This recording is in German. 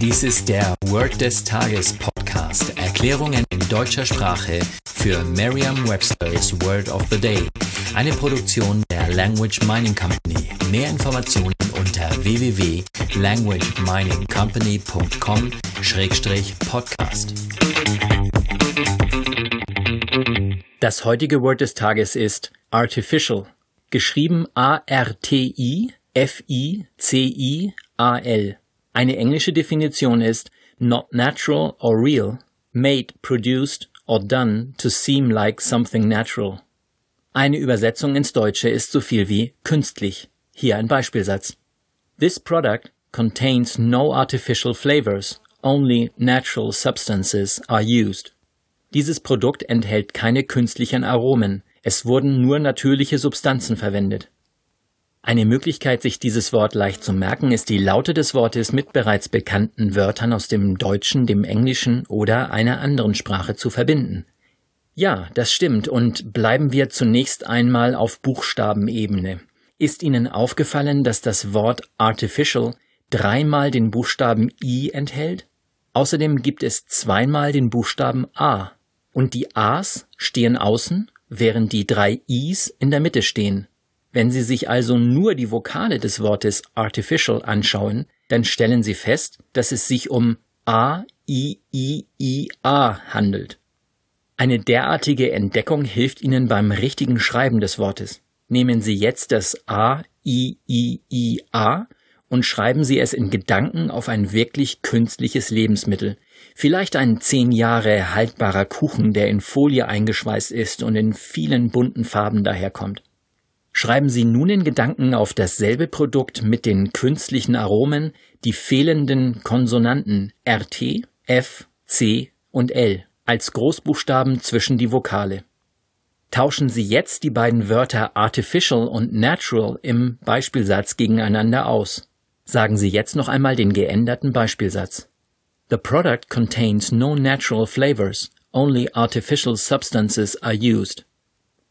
Dies ist der Word des Tages Podcast. Erklärungen in deutscher Sprache für Merriam-Webster's Word of the Day. Eine Produktion der Language Mining Company. Mehr Informationen unter www.languageminingcompany.com-podcast. Das heutige Wort des Tages ist artificial, geschrieben A-R-T-I-F-I-C-I-A-L. Eine englische Definition ist not natural or real, made, produced or done to seem like something natural. Eine Übersetzung ins Deutsche ist so viel wie künstlich. Hier ein Beispielsatz. This product contains no artificial flavors, only natural substances are used. Dieses Produkt enthält keine künstlichen Aromen, es wurden nur natürliche Substanzen verwendet. Eine Möglichkeit, sich dieses Wort leicht zu merken, ist die Laute des Wortes mit bereits bekannten Wörtern aus dem Deutschen, dem Englischen oder einer anderen Sprache zu verbinden. Ja, das stimmt, und bleiben wir zunächst einmal auf Buchstabenebene. Ist Ihnen aufgefallen, dass das Wort artificial dreimal den Buchstaben I enthält? Außerdem gibt es zweimal den Buchstaben A und die A's stehen außen, während die drei I's in der Mitte stehen. Wenn Sie sich also nur die Vokale des Wortes artificial anschauen, dann stellen Sie fest, dass es sich um A, I, I, I, A handelt. Eine derartige Entdeckung hilft Ihnen beim richtigen Schreiben des Wortes. Nehmen Sie jetzt das A, I, I, I, A und schreiben Sie es in Gedanken auf ein wirklich künstliches Lebensmittel, Vielleicht ein zehn Jahre haltbarer Kuchen, der in Folie eingeschweißt ist und in vielen bunten Farben daherkommt. Schreiben Sie nun in Gedanken auf dasselbe Produkt mit den künstlichen Aromen die fehlenden Konsonanten RT, F, C und L als Großbuchstaben zwischen die Vokale. Tauschen Sie jetzt die beiden Wörter artificial und natural im Beispielsatz gegeneinander aus. Sagen Sie jetzt noch einmal den geänderten Beispielsatz. The product contains no natural flavors, only artificial substances are used.